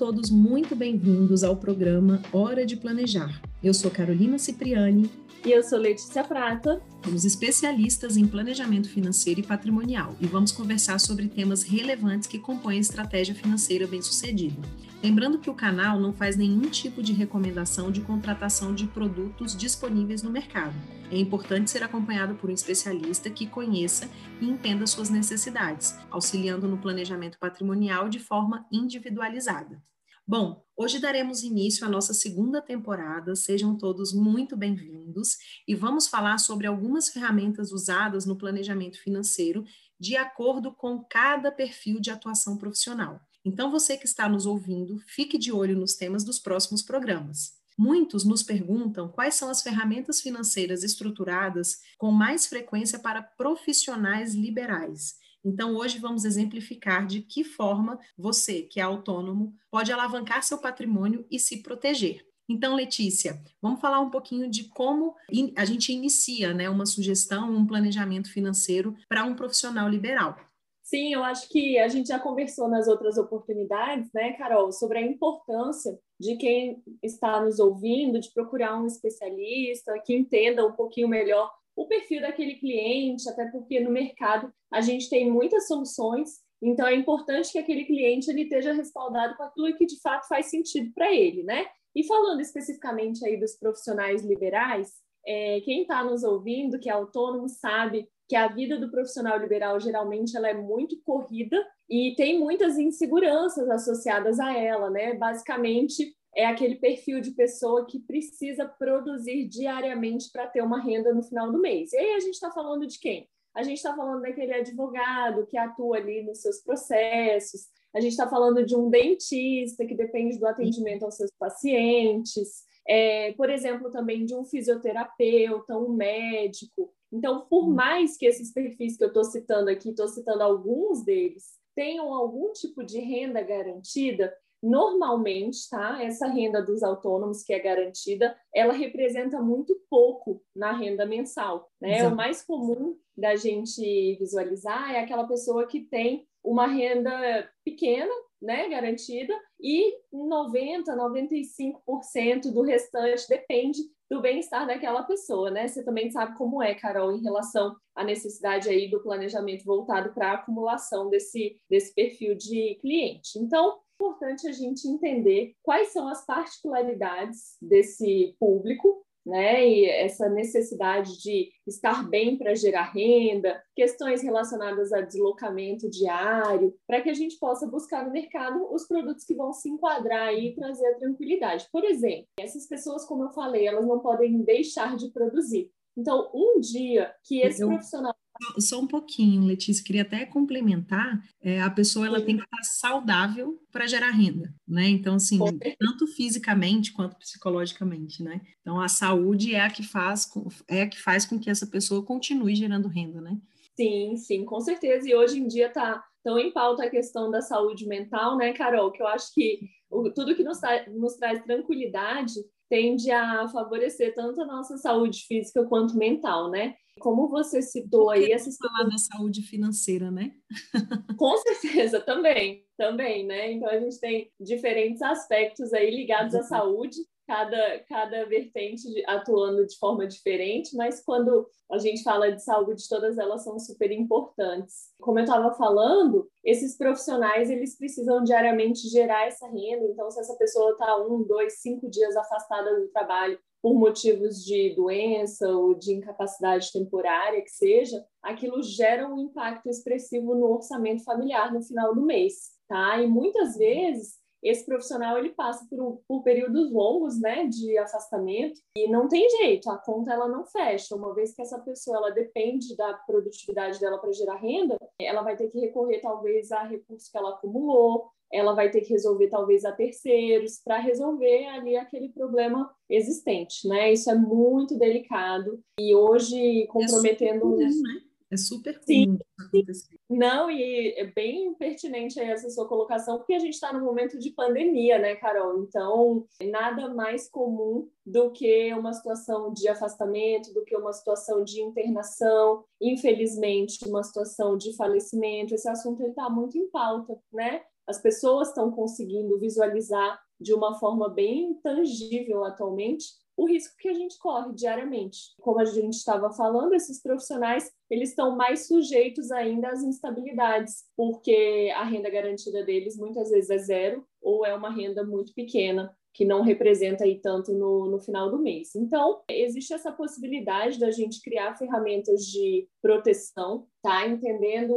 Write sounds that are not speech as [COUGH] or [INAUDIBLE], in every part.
todos muito bem-vindos ao programa Hora de Planejar. Eu sou Carolina Cipriani. E eu sou Letícia Prata. Somos especialistas em planejamento financeiro e patrimonial e vamos conversar sobre temas relevantes que compõem a estratégia financeira bem-sucedida. Lembrando que o canal não faz nenhum tipo de recomendação de contratação de produtos disponíveis no mercado. É importante ser acompanhado por um especialista que conheça e entenda suas necessidades, auxiliando no planejamento patrimonial de forma individualizada. Bom, hoje daremos início à nossa segunda temporada. Sejam todos muito bem-vindos e vamos falar sobre algumas ferramentas usadas no planejamento financeiro de acordo com cada perfil de atuação profissional. Então, você que está nos ouvindo, fique de olho nos temas dos próximos programas. Muitos nos perguntam quais são as ferramentas financeiras estruturadas com mais frequência para profissionais liberais. Então, hoje vamos exemplificar de que forma você, que é autônomo, pode alavancar seu patrimônio e se proteger. Então, Letícia, vamos falar um pouquinho de como a gente inicia né, uma sugestão, um planejamento financeiro para um profissional liberal. Sim, eu acho que a gente já conversou nas outras oportunidades, né, Carol, sobre a importância de quem está nos ouvindo de procurar um especialista que entenda um pouquinho melhor o perfil daquele cliente, até porque no mercado a gente tem muitas soluções, então é importante que aquele cliente ele esteja respaldado com aquilo que de fato faz sentido para ele, né? E falando especificamente aí dos profissionais liberais, é, quem está nos ouvindo, que é autônomo, sabe que a vida do profissional liberal geralmente ela é muito corrida e tem muitas inseguranças associadas a ela, né? Basicamente é aquele perfil de pessoa que precisa produzir diariamente para ter uma renda no final do mês. E aí a gente está falando de quem? A gente está falando daquele advogado que atua ali nos seus processos, a gente está falando de um dentista que depende do atendimento aos seus pacientes, é, por exemplo, também de um fisioterapeuta, um médico. Então, por hum. mais que esses perfis que eu estou citando aqui, estou citando alguns deles, tenham algum tipo de renda garantida, normalmente, tá? Essa renda dos autônomos que é garantida, ela representa muito pouco na renda mensal, né? Exato. O mais comum da gente visualizar é aquela pessoa que tem uma renda pequena, né, garantida, e 90, 95% do restante depende do bem-estar daquela pessoa, né? Você também sabe como é, Carol, em relação à necessidade aí do planejamento voltado para a acumulação desse, desse perfil de cliente. Então, é importante a gente entender quais são as particularidades desse público né? E essa necessidade de estar bem para gerar renda, questões relacionadas a deslocamento diário, para que a gente possa buscar no mercado os produtos que vão se enquadrar e trazer a tranquilidade. Por exemplo, essas pessoas, como eu falei, elas não podem deixar de produzir. Então, um dia que esse eu, profissional só um pouquinho, Letícia, queria até complementar, é, a pessoa ela tem que estar saudável para gerar renda, né? Então, assim, tanto fisicamente quanto psicologicamente, né? Então, a saúde é a que faz, é a que faz com que essa pessoa continue gerando renda, né? Sim, sim, com certeza. E hoje em dia está tão em pauta a questão da saúde mental, né, Carol? Que eu acho que o, tudo que nos, nos traz tranquilidade tende a favorecer tanto a nossa saúde física quanto mental, né? Como você citou aí essa falar da saúde financeira, né? [LAUGHS] Com certeza, também, também, né? Então a gente tem diferentes aspectos aí ligados à saúde, cada, cada vertente atuando de forma diferente, mas quando a gente fala de saúde, todas elas são super importantes. Como eu estava falando, esses profissionais eles precisam diariamente gerar essa renda. Então, se essa pessoa está um, dois, cinco dias afastada do trabalho por motivos de doença ou de incapacidade temporária que seja, aquilo gera um impacto expressivo no orçamento familiar no final do mês, tá? E muitas vezes esse profissional ele passa por, por períodos longos, né, de afastamento e não tem jeito, a conta ela não fecha. Uma vez que essa pessoa ela depende da produtividade dela para gerar renda, ela vai ter que recorrer talvez a recursos que ela acumulou, ela vai ter que resolver talvez a terceiros para resolver ali aquele problema existente, né? Isso é muito delicado e hoje comprometendo é super comum, né? É super comum acontecer. Não, e é bem pertinente essa sua colocação, porque a gente está no momento de pandemia, né, Carol? Então, nada mais comum do que uma situação de afastamento, do que uma situação de internação, infelizmente, uma situação de falecimento. Esse assunto está muito em pauta, né? as pessoas estão conseguindo visualizar de uma forma bem tangível atualmente o risco que a gente corre diariamente. Como a gente estava falando, esses profissionais eles estão mais sujeitos ainda às instabilidades, porque a renda garantida deles muitas vezes é zero ou é uma renda muito pequena que não representa aí tanto no, no final do mês. Então, existe essa possibilidade da gente criar ferramentas de proteção, tá? Entendendo,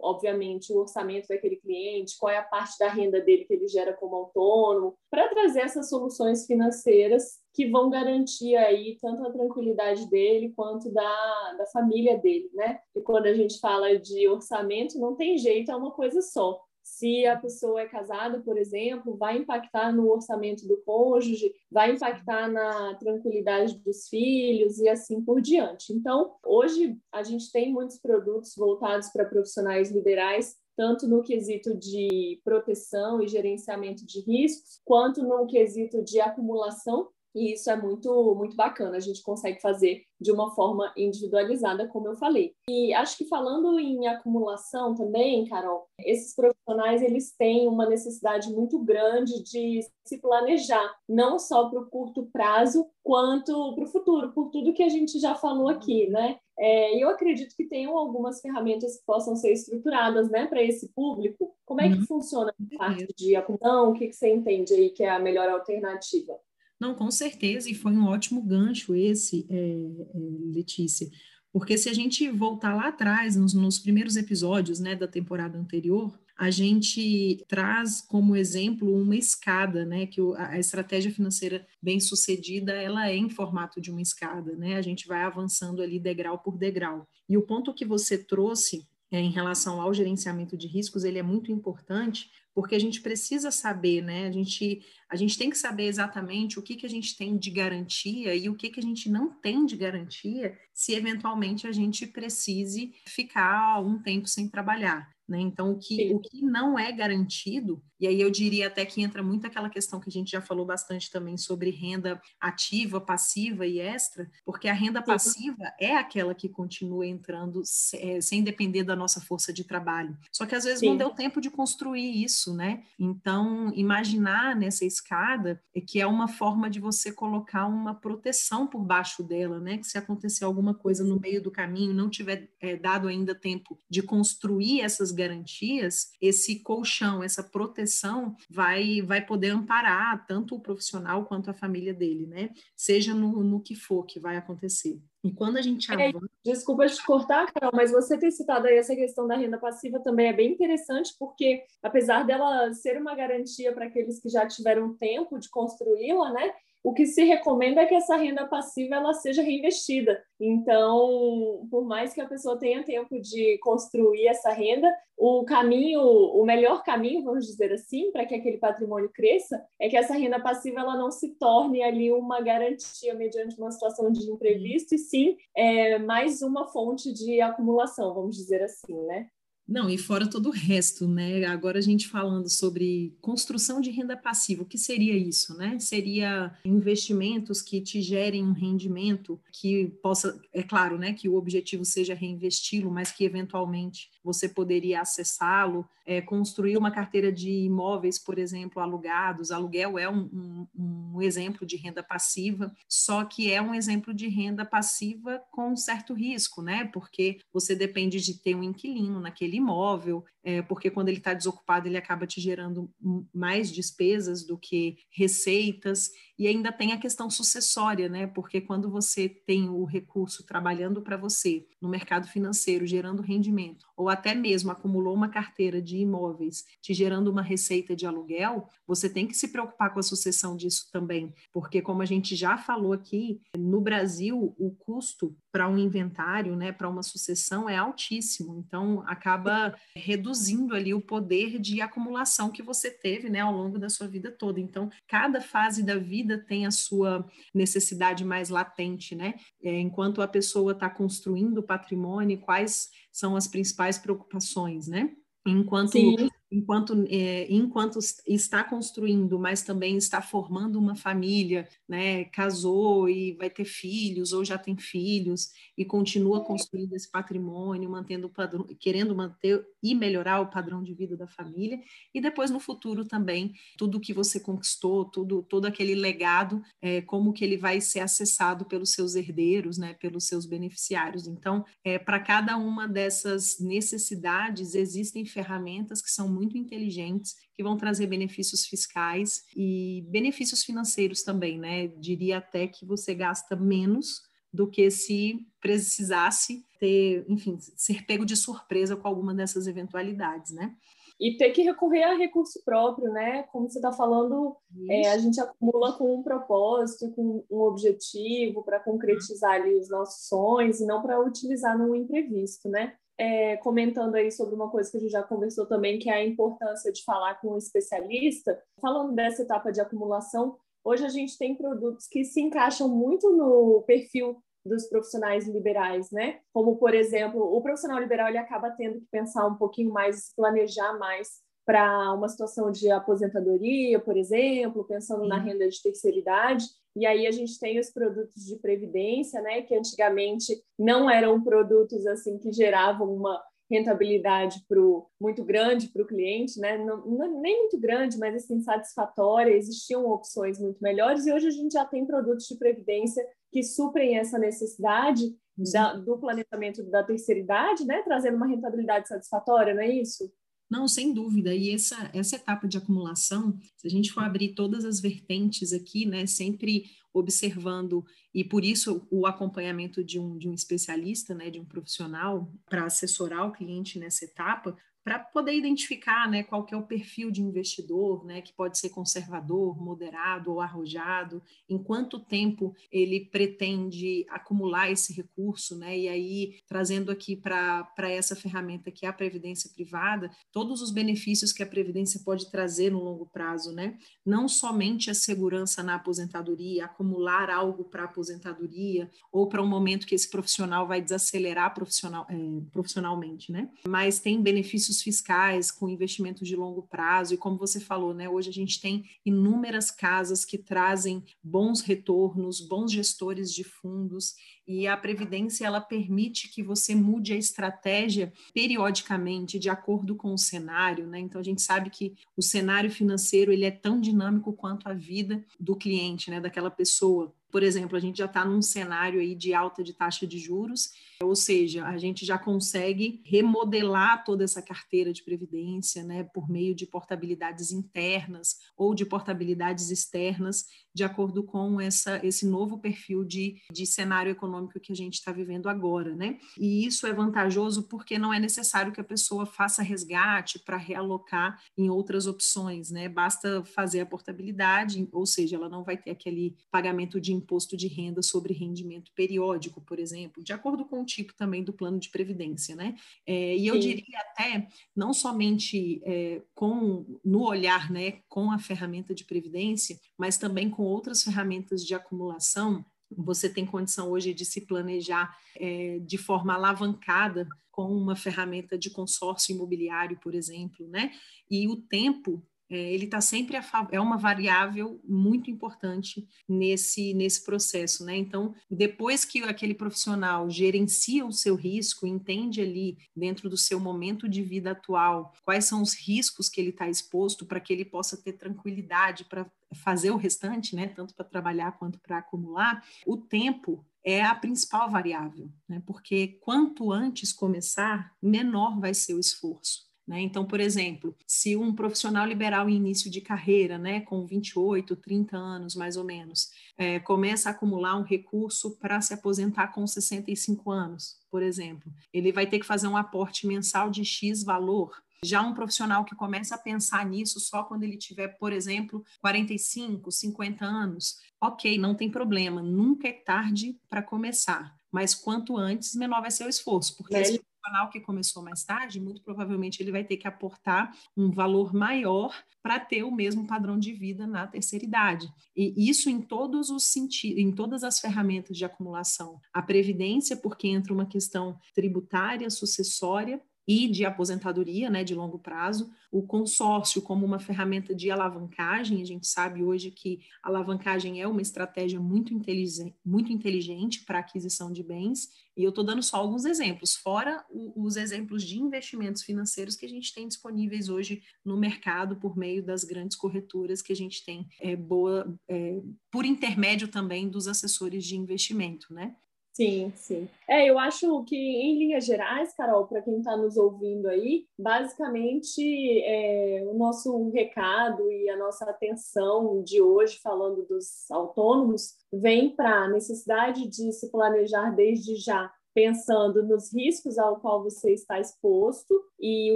obviamente, o orçamento daquele cliente, qual é a parte da renda dele que ele gera como autônomo, para trazer essas soluções financeiras que vão garantir aí tanto a tranquilidade dele quanto da, da família dele, né? E quando a gente fala de orçamento, não tem jeito, é uma coisa só se a pessoa é casada, por exemplo, vai impactar no orçamento do cônjuge, vai impactar na tranquilidade dos filhos e assim por diante. Então, hoje a gente tem muitos produtos voltados para profissionais liberais, tanto no quesito de proteção e gerenciamento de riscos, quanto no quesito de acumulação e isso é muito, muito bacana. A gente consegue fazer de uma forma individualizada, como eu falei. E acho que falando em acumulação também, Carol, esses profissionais eles têm uma necessidade muito grande de se planejar, não só para o curto prazo, quanto para o futuro, por tudo que a gente já falou aqui, né? É, eu acredito que tenham algumas ferramentas que possam ser estruturadas, né, para esse público. Como é que uhum. funciona a parte de acumulação? O que, que você entende aí que é a melhor alternativa? Não, com certeza, e foi um ótimo gancho esse, é, é, Letícia, porque se a gente voltar lá atrás, nos, nos primeiros episódios né, da temporada anterior, a gente traz como exemplo uma escada, né? Que a estratégia financeira bem sucedida ela é em formato de uma escada, né? A gente vai avançando ali degrau por degrau. E o ponto que você trouxe é, em relação ao gerenciamento de riscos, ele é muito importante, porque a gente precisa saber, né? A gente, a gente tem que saber exatamente o que, que a gente tem de garantia e o que, que a gente não tem de garantia se eventualmente a gente precise ficar um tempo sem trabalhar. Né? Então, o que, o que não é garantido, e aí eu diria até que entra muito aquela questão que a gente já falou bastante também sobre renda ativa, passiva e extra, porque a renda Sim. passiva é aquela que continua entrando é, sem depender da nossa força de trabalho. Só que às vezes Sim. não deu tempo de construir isso, né? Então, imaginar nessa escada é que é uma forma de você colocar uma proteção por baixo dela, né? Que se acontecer alguma coisa no meio do caminho, não tiver é, dado ainda tempo de construir essas garantias, esse colchão, essa proteção vai, vai poder amparar tanto o profissional quanto a família dele, né? Seja no, no que for que vai acontecer. E quando a gente é, avança... Desculpa te cortar, Carol, mas você ter citado aí essa questão da renda passiva também é bem interessante, porque apesar dela ser uma garantia para aqueles que já tiveram tempo de construí-la, né? O que se recomenda é que essa renda passiva ela seja reinvestida. Então, por mais que a pessoa tenha tempo de construir essa renda, o caminho, o melhor caminho, vamos dizer assim, para que aquele patrimônio cresça, é que essa renda passiva ela não se torne ali uma garantia mediante uma situação de imprevisto, e sim é, mais uma fonte de acumulação, vamos dizer assim, né? Não, e fora todo o resto, né? Agora a gente falando sobre construção de renda passiva, o que seria isso, né? Seria investimentos que te gerem um rendimento que possa, é claro, né, que o objetivo seja reinvesti-lo, mas que eventualmente você poderia acessá-lo, é, construir uma carteira de imóveis, por exemplo, alugados. Aluguel é um, um, um exemplo de renda passiva, só que é um exemplo de renda passiva com certo risco, né? Porque você depende de ter um inquilino naquele imóvel, é, porque quando ele está desocupado, ele acaba te gerando mais despesas do que receitas, e ainda tem a questão sucessória, né? Porque quando você tem o recurso trabalhando para você no mercado financeiro, gerando rendimento, ou até mesmo acumulou uma carteira de imóveis, te gerando uma receita de aluguel, você tem que se preocupar com a sucessão disso também, porque como a gente já falou aqui, no Brasil o custo para um inventário, né, para uma sucessão é altíssimo, então acaba reduzindo ali o poder de acumulação que você teve, né, ao longo da sua vida toda. Então, cada fase da vida tem a sua necessidade mais latente, né? É, enquanto a pessoa está construindo o patrimônio, quais são as principais preocupações, né? Enquanto Sim. Enquanto, é, enquanto está construindo, mas também está formando uma família, né? Casou e vai ter filhos ou já tem filhos e continua construindo esse patrimônio, mantendo o padrão, querendo manter e melhorar o padrão de vida da família e depois no futuro também tudo que você conquistou, tudo todo aquele legado, é, como que ele vai ser acessado pelos seus herdeiros, né? Pelos seus beneficiários. Então, é, para cada uma dessas necessidades existem ferramentas que são muito inteligentes, que vão trazer benefícios fiscais e benefícios financeiros também, né? Diria até que você gasta menos do que se precisasse ter, enfim, ser pego de surpresa com alguma dessas eventualidades, né? E ter que recorrer a recurso próprio, né? Como você está falando, é, a gente acumula com um propósito, com um objetivo para concretizar ali os nossos sonhos e não para utilizar no imprevisto, né? É, comentando aí sobre uma coisa que a gente já conversou também, que é a importância de falar com um especialista. Falando dessa etapa de acumulação, hoje a gente tem produtos que se encaixam muito no perfil dos profissionais liberais, né? Como, por exemplo, o profissional liberal ele acaba tendo que pensar um pouquinho mais, planejar mais para uma situação de aposentadoria, por exemplo, pensando na renda de terceira idade. E aí a gente tem os produtos de previdência, né, que antigamente não eram produtos assim que geravam uma rentabilidade pro, muito grande para o cliente, né? Não, não, nem muito grande, mas assim, satisfatória, existiam opções muito melhores, e hoje a gente já tem produtos de previdência que suprem essa necessidade da, do planejamento da terceira idade, né? Trazendo uma rentabilidade satisfatória, não é isso? Não, sem dúvida. E essa, essa etapa de acumulação, se a gente for abrir todas as vertentes aqui, né, sempre observando, e por isso o acompanhamento de um, de um especialista, né, de um profissional, para assessorar o cliente nessa etapa, para poder identificar né, qual que é o perfil de investidor, né, que pode ser conservador, moderado ou arrojado, em quanto tempo ele pretende acumular esse recurso, né, e aí trazendo aqui para essa ferramenta que é a previdência privada, todos os benefícios que a previdência pode trazer no longo prazo, né, não somente a segurança na aposentadoria, acumular algo para aposentadoria ou para um momento que esse profissional vai desacelerar profissional, é, profissionalmente, né, mas tem benefícios benefícios fiscais com investimentos de longo prazo, e como você falou, né, hoje a gente tem inúmeras casas que trazem bons retornos, bons gestores de fundos, e a previdência ela permite que você mude a estratégia periodicamente de acordo com o cenário, né? Então a gente sabe que o cenário financeiro ele é tão dinâmico quanto a vida do cliente, né, daquela pessoa. Por exemplo, a gente já está num cenário aí de alta de taxa de juros, ou seja, a gente já consegue remodelar toda essa carteira de previdência, né, por meio de portabilidades internas ou de portabilidades externas, de acordo com essa, esse novo perfil de, de cenário econômico que a gente está vivendo agora, né? E isso é vantajoso porque não é necessário que a pessoa faça resgate para realocar em outras opções, né? Basta fazer a portabilidade, ou seja, ela não vai ter aquele pagamento de imposto de renda sobre rendimento periódico, por exemplo, de acordo com o tipo também do plano de previdência, né? É, e eu Sim. diria até, não somente é, com no olhar, né, com a ferramenta de previdência, mas também com outras ferramentas de acumulação, você tem condição hoje de se planejar é, de forma alavancada com uma ferramenta de consórcio imobiliário, por exemplo, né? E o tempo ele está sempre a é uma variável muito importante nesse nesse processo, né? Então, depois que aquele profissional gerencia o seu risco, entende ali dentro do seu momento de vida atual quais são os riscos que ele está exposto para que ele possa ter tranquilidade para fazer o restante, né? Tanto para trabalhar quanto para acumular, o tempo é a principal variável, né? Porque quanto antes começar, menor vai ser o esforço. Né? Então, por exemplo, se um profissional liberal em início de carreira, né, com 28, 30 anos mais ou menos, é, começa a acumular um recurso para se aposentar com 65 anos, por exemplo, ele vai ter que fazer um aporte mensal de X valor. Já um profissional que começa a pensar nisso só quando ele tiver, por exemplo, 45, 50 anos, ok, não tem problema, nunca é tarde para começar, mas quanto antes, menor vai ser o esforço, porque esse profissional que começou mais tarde, muito provavelmente ele vai ter que aportar um valor maior para ter o mesmo padrão de vida na terceira idade. E isso em todos os sentidos, em todas as ferramentas de acumulação. A previdência, porque entra uma questão tributária, sucessória, e de aposentadoria, né, de longo prazo, o consórcio como uma ferramenta de alavancagem, a gente sabe hoje que alavancagem é uma estratégia muito inteligente, muito inteligente para aquisição de bens, e eu estou dando só alguns exemplos, fora o, os exemplos de investimentos financeiros que a gente tem disponíveis hoje no mercado por meio das grandes corretoras que a gente tem é, boa, é, por intermédio também dos assessores de investimento, né? Sim, sim. É, eu acho que, em linhas gerais, Carol, para quem está nos ouvindo aí, basicamente é, o nosso recado e a nossa atenção de hoje, falando dos autônomos, vem para a necessidade de se planejar desde já pensando nos riscos ao qual você está exposto e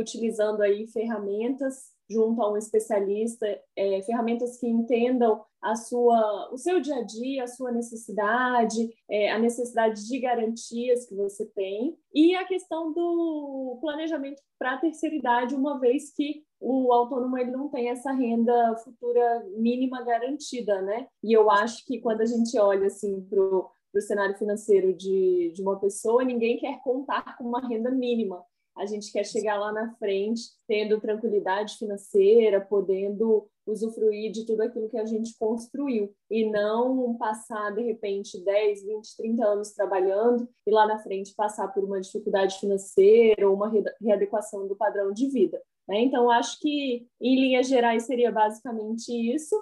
utilizando aí ferramentas junto a um especialista, é, ferramentas que entendam a sua, o seu dia a dia, a sua necessidade, é, a necessidade de garantias que você tem e a questão do planejamento para a terceira idade, uma vez que o autônomo ele não tem essa renda futura mínima garantida, né? E eu acho que quando a gente olha assim para o cenário financeiro de, de uma pessoa, ninguém quer contar com uma renda mínima a gente quer chegar lá na frente tendo tranquilidade financeira, podendo usufruir de tudo aquilo que a gente construiu e não passar de repente 10, 20, 30 anos trabalhando e lá na frente passar por uma dificuldade financeira ou uma readequação do padrão de vida. Né? Então, acho que em linhas gerais seria basicamente isso,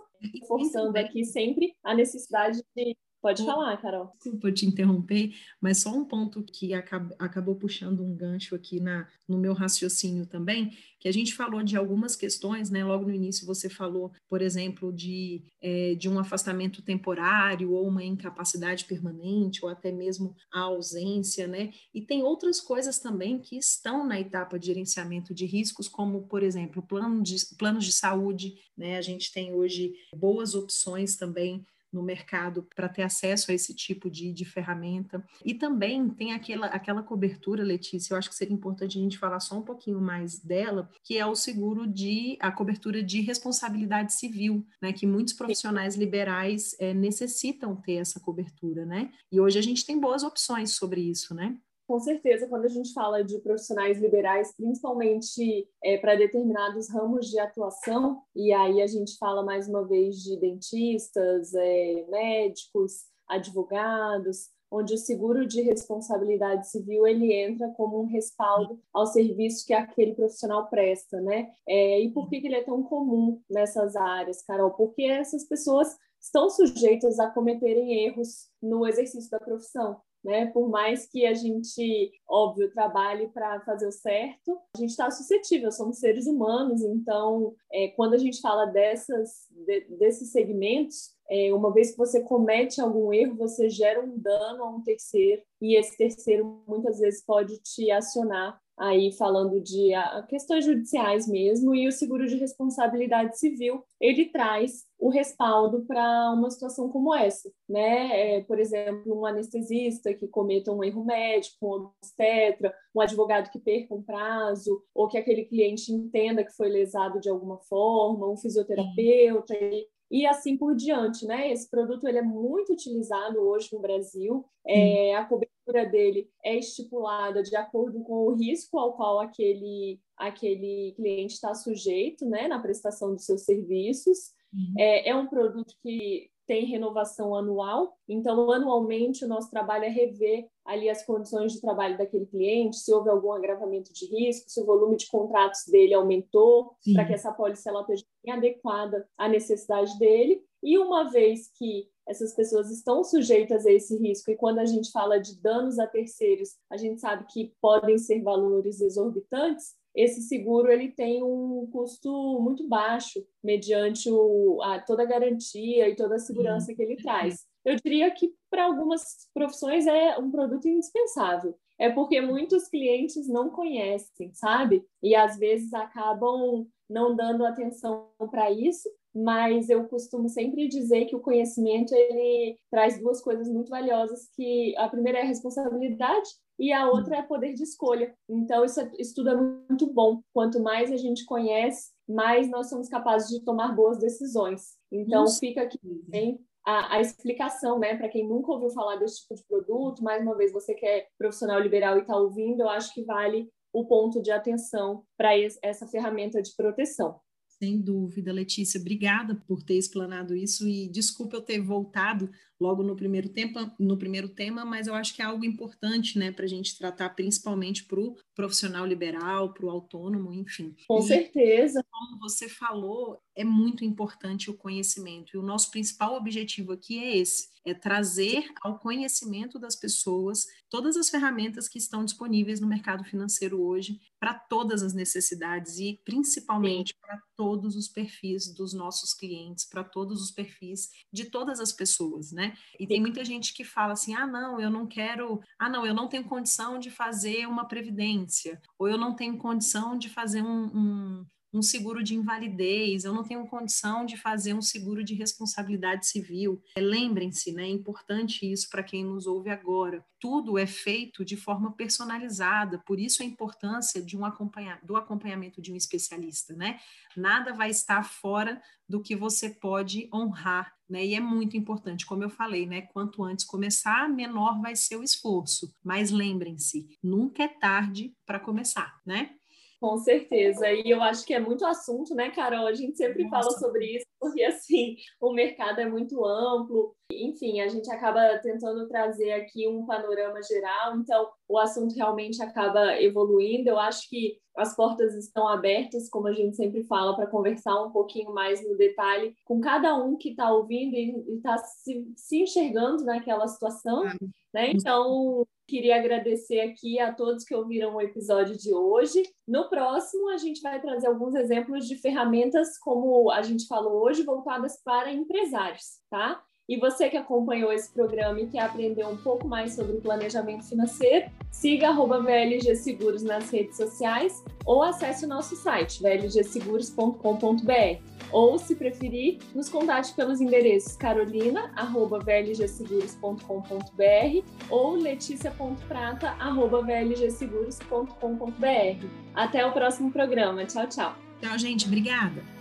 forçando aqui sempre a necessidade de Pode falar, Carol. Desculpa te interromper, mas só um ponto que acab acabou puxando um gancho aqui na, no meu raciocínio também, que a gente falou de algumas questões, né? Logo no início você falou, por exemplo, de, é, de um afastamento temporário ou uma incapacidade permanente, ou até mesmo a ausência, né? E tem outras coisas também que estão na etapa de gerenciamento de riscos, como, por exemplo, plano de, planos de saúde, né? A gente tem hoje boas opções também no mercado para ter acesso a esse tipo de, de ferramenta. E também tem aquela, aquela cobertura, Letícia, eu acho que seria importante a gente falar só um pouquinho mais dela, que é o seguro de, a cobertura de responsabilidade civil, né, que muitos profissionais liberais é, necessitam ter essa cobertura, né? E hoje a gente tem boas opções sobre isso, né? Com certeza, quando a gente fala de profissionais liberais, principalmente é, para determinados ramos de atuação, e aí a gente fala mais uma vez de dentistas, é, médicos, advogados, onde o seguro de responsabilidade civil ele entra como um respaldo ao serviço que aquele profissional presta, né? É, e por que, que ele é tão comum nessas áreas, Carol? Porque essas pessoas estão sujeitas a cometerem erros no exercício da profissão né? Por mais que a gente, óbvio, trabalhe para fazer o certo, a gente está suscetível, somos seres humanos, então, é, quando a gente fala dessas, de, desses segmentos, é, uma vez que você comete algum erro, você gera um dano a um terceiro, e esse terceiro muitas vezes pode te acionar aí falando de a, questões judiciais mesmo, e o seguro de responsabilidade civil, ele traz o respaldo para uma situação como essa, né? É, por exemplo, um anestesista que cometa um erro médico, um obstetra, um advogado que perca um prazo, ou que aquele cliente entenda que foi lesado de alguma forma, um fisioterapeuta, e e assim por diante, né? Esse produto ele é muito utilizado hoje no Brasil. É, a cobertura dele é estipulada de acordo com o risco ao qual aquele aquele cliente está sujeito, né, na prestação dos seus serviços. Uhum. É, é um produto que tem renovação anual, então anualmente o nosso trabalho é rever ali as condições de trabalho daquele cliente, se houve algum agravamento de risco, se o volume de contratos dele aumentou, para que essa pólice ela esteja adequada à necessidade dele. E uma vez que essas pessoas estão sujeitas a esse risco, e quando a gente fala de danos a terceiros, a gente sabe que podem ser valores exorbitantes, esse seguro ele tem um custo muito baixo, mediante o, a, toda a garantia e toda a segurança que ele traz. Eu diria que para algumas profissões é um produto indispensável. É porque muitos clientes não conhecem, sabe? E às vezes acabam não dando atenção para isso, mas eu costumo sempre dizer que o conhecimento ele traz duas coisas muito valiosas, que a primeira é a responsabilidade e a outra é poder de escolha. Então, isso, é, isso tudo é muito bom. Quanto mais a gente conhece, mais nós somos capazes de tomar boas decisões. Então, isso. fica aqui bem a, a, explicação, né, para quem nunca ouviu falar desse tipo de produto. Mais uma vez, você que é profissional liberal e está ouvindo, eu acho que vale o ponto de atenção para essa ferramenta de proteção. Sem dúvida, Letícia. Obrigada por ter explanado isso e desculpa eu ter voltado logo no primeiro tema, no primeiro tema, mas eu acho que é algo importante, né, para a gente tratar principalmente para o profissional liberal, para o autônomo, enfim. Com e, certeza. Como você falou, é muito importante o conhecimento e o nosso principal objetivo aqui é esse, é trazer ao conhecimento das pessoas todas as ferramentas que estão disponíveis no mercado financeiro hoje para todas as necessidades e principalmente para todos os perfis dos nossos clientes, para todos os perfis de todas as pessoas, né? E tem muita gente que fala assim: ah, não, eu não quero, ah, não, eu não tenho condição de fazer uma previdência, ou eu não tenho condição de fazer um, um um seguro de invalidez, eu não tenho condição de fazer um seguro de responsabilidade civil. É, lembrem-se, né, é importante isso para quem nos ouve agora. Tudo é feito de forma personalizada, por isso a importância de um acompanha, do acompanhamento de um especialista, né? Nada vai estar fora do que você pode honrar, né? E é muito importante, como eu falei, né? Quanto antes começar, menor vai ser o esforço. Mas lembrem-se, nunca é tarde para começar, né? Com certeza. E eu acho que é muito assunto, né, Carol? A gente sempre Nossa. fala sobre isso, porque assim, o mercado é muito amplo. Enfim, a gente acaba tentando trazer aqui um panorama geral, então o assunto realmente acaba evoluindo. Eu acho que as portas estão abertas, como a gente sempre fala, para conversar um pouquinho mais no detalhe com cada um que está ouvindo e está se, se enxergando naquela situação. Né? Então, Queria agradecer aqui a todos que ouviram o episódio de hoje. No próximo, a gente vai trazer alguns exemplos de ferramentas, como a gente falou hoje, voltadas para empresários, tá? E você que acompanhou esse programa e quer aprender um pouco mais sobre planejamento financeiro, siga arroba VLG Seguros nas redes sociais ou acesse o nosso site, vlgseguros.com.br. Ou, se preferir, nos contate pelos endereços carolina.vlgseguros.com.br ou leticia.prata.vlgseguros.com.br. Até o próximo programa. Tchau, tchau. Tchau, gente. Obrigada.